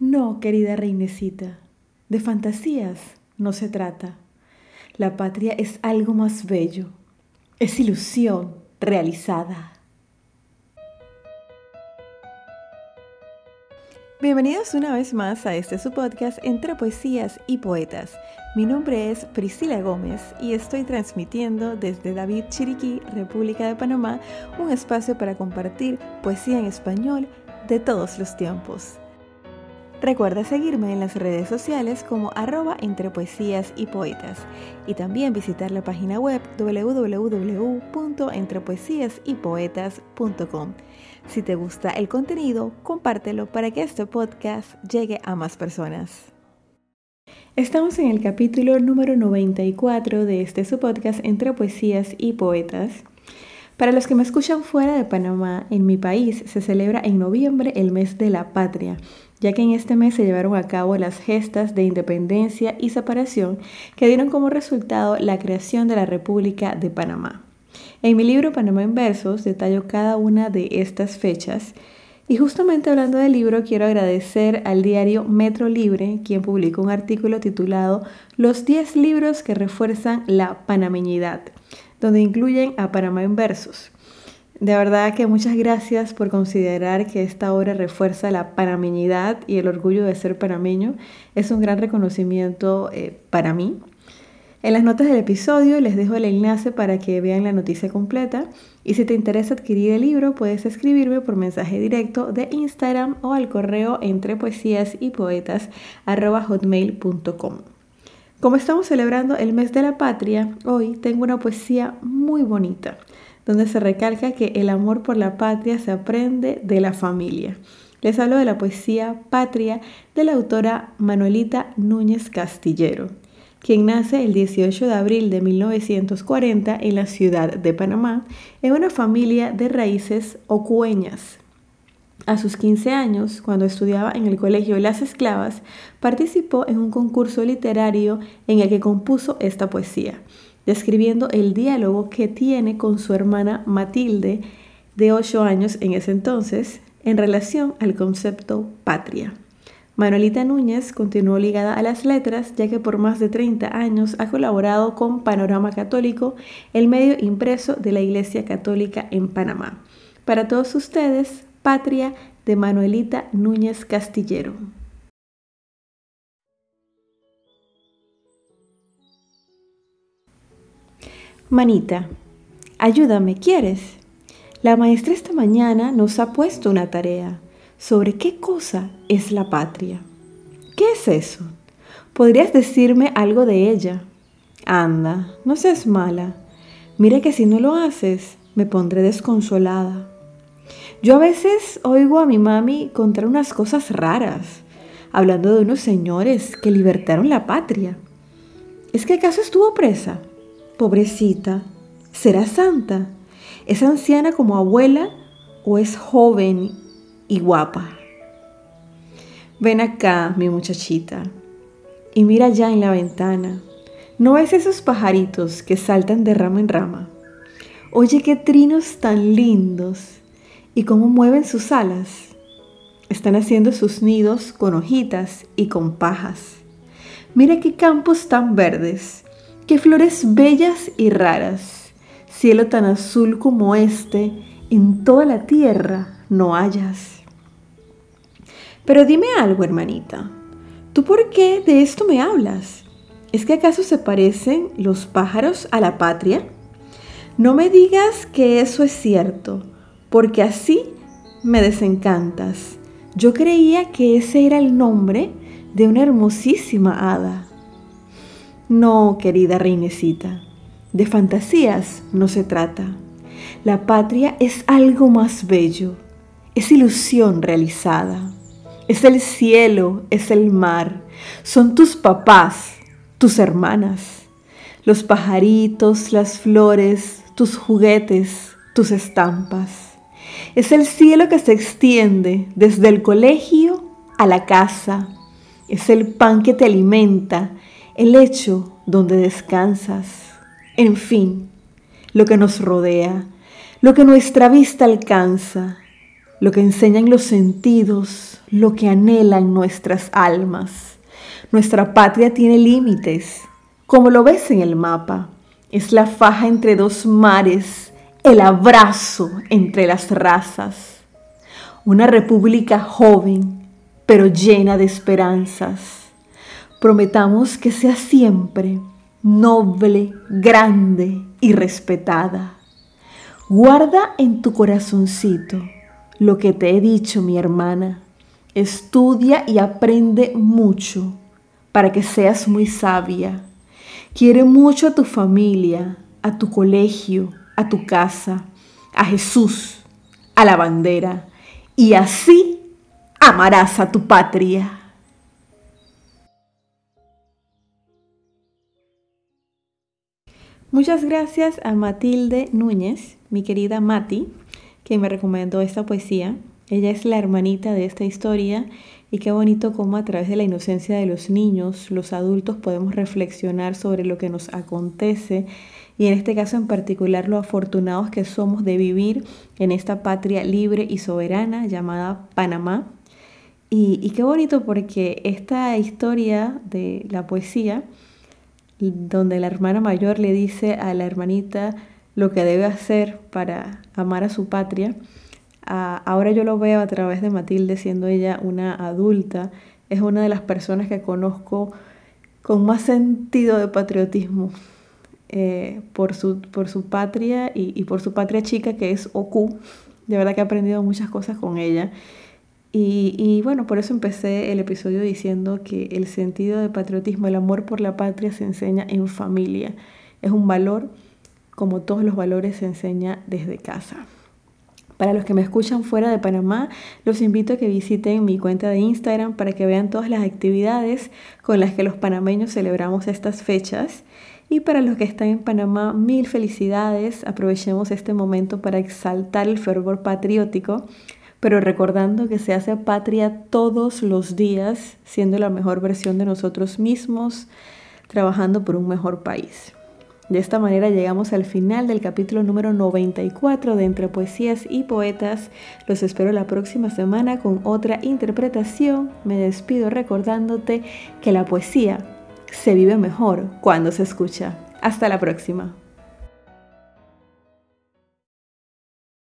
No, querida reinecita, de fantasías no se trata. La patria es algo más bello, es ilusión realizada. Bienvenidos una vez más a este su podcast entre poesías y poetas. Mi nombre es Priscila Gómez y estoy transmitiendo desde David Chiriquí, República de Panamá, un espacio para compartir poesía en español de todos los tiempos. Recuerda seguirme en las redes sociales como arroba entre poesías y poetas y también visitar la página web www.entrepoesiasypoetas.com. Si te gusta el contenido, compártelo para que este podcast llegue a más personas. Estamos en el capítulo número 94 de este su podcast Entre Poesías y Poetas. Para los que me escuchan fuera de Panamá, en mi país se celebra en noviembre el mes de la patria ya que en este mes se llevaron a cabo las gestas de independencia y separación que dieron como resultado la creación de la República de Panamá. En mi libro Panamá en versos detallo cada una de estas fechas y justamente hablando del libro quiero agradecer al diario Metro Libre, quien publicó un artículo titulado Los 10 libros que refuerzan la panameñidad, donde incluyen a Panamá en versos. De verdad que muchas gracias por considerar que esta obra refuerza la panameñidad y el orgullo de ser panameño. Es un gran reconocimiento eh, para mí. En las notas del episodio les dejo el enlace para que vean la noticia completa y si te interesa adquirir el libro puedes escribirme por mensaje directo de Instagram o al correo entre poesías y poetas hotmail.com. Como estamos celebrando el mes de la patria, hoy tengo una poesía muy bonita donde se recalca que el amor por la patria se aprende de la familia. Les hablo de la poesía Patria de la autora Manuelita Núñez Castillero, quien nace el 18 de abril de 1940 en la ciudad de Panamá, en una familia de raíces ocueñas. A sus 15 años, cuando estudiaba en el Colegio Las Esclavas, participó en un concurso literario en el que compuso esta poesía describiendo el diálogo que tiene con su hermana Matilde, de 8 años en ese entonces, en relación al concepto patria. Manuelita Núñez continuó ligada a las letras ya que por más de 30 años ha colaborado con Panorama Católico, el medio impreso de la Iglesia Católica en Panamá. Para todos ustedes, Patria de Manuelita Núñez Castillero. Manita, ayúdame, ¿quieres? La maestra esta mañana nos ha puesto una tarea sobre qué cosa es la patria. ¿Qué es eso? ¿Podrías decirme algo de ella? Anda, no seas mala. Mira que si no lo haces, me pondré desconsolada. Yo a veces oigo a mi mami contar unas cosas raras, hablando de unos señores que libertaron la patria. ¿Es que acaso estuvo presa? Pobrecita, ¿será santa? ¿Es anciana como abuela o es joven y guapa? Ven acá, mi muchachita, y mira ya en la ventana. ¿No ves esos pajaritos que saltan de rama en rama? Oye qué trinos tan lindos y cómo mueven sus alas. Están haciendo sus nidos con hojitas y con pajas. Mira qué campos tan verdes Qué flores bellas y raras, cielo tan azul como este, en toda la tierra no hayas. Pero dime algo, hermanita, ¿tú por qué de esto me hablas? ¿Es que acaso se parecen los pájaros a la patria? No me digas que eso es cierto, porque así me desencantas. Yo creía que ese era el nombre de una hermosísima hada. No, querida reinecita, de fantasías no se trata. La patria es algo más bello, es ilusión realizada. Es el cielo, es el mar, son tus papás, tus hermanas, los pajaritos, las flores, tus juguetes, tus estampas. Es el cielo que se extiende desde el colegio a la casa. Es el pan que te alimenta el hecho donde descansas, en fin, lo que nos rodea, lo que nuestra vista alcanza, lo que enseñan los sentidos, lo que anhelan nuestras almas. Nuestra patria tiene límites, como lo ves en el mapa. Es la faja entre dos mares, el abrazo entre las razas. Una república joven, pero llena de esperanzas. Prometamos que sea siempre noble, grande y respetada. Guarda en tu corazoncito lo que te he dicho, mi hermana. Estudia y aprende mucho para que seas muy sabia. Quiere mucho a tu familia, a tu colegio, a tu casa, a Jesús, a la bandera, y así amarás a tu patria. Muchas gracias a Matilde Núñez, mi querida Mati, que me recomendó esta poesía. Ella es la hermanita de esta historia y qué bonito cómo a través de la inocencia de los niños, los adultos podemos reflexionar sobre lo que nos acontece y en este caso en particular lo afortunados que somos de vivir en esta patria libre y soberana llamada Panamá. Y, y qué bonito porque esta historia de la poesía donde la hermana mayor le dice a la hermanita lo que debe hacer para amar a su patria. ahora yo lo veo a través de Matilde, siendo ella una adulta, es una de las personas que conozco con más sentido de patriotismo eh, por, su, por su patria y, y, por su patria chica que es Oku. De verdad que he aprendido muchas cosas con ella. Y, bueno, por eso empecé el episodio diciendo que el sentido de patriotismo, el amor por la patria se enseña en familia. Es un valor, como todos los valores, se enseña desde casa. Para los que me escuchan fuera de Panamá, los invito a que visiten mi cuenta de Instagram para que vean todas las actividades con las que los panameños celebramos estas fechas. Y para los que están en Panamá, mil felicidades. Aprovechemos este momento para exaltar el fervor patriótico pero recordando que se hace patria todos los días, siendo la mejor versión de nosotros mismos, trabajando por un mejor país. De esta manera llegamos al final del capítulo número 94 de Entre Poesías y Poetas. Los espero la próxima semana con otra interpretación. Me despido recordándote que la poesía se vive mejor cuando se escucha. Hasta la próxima.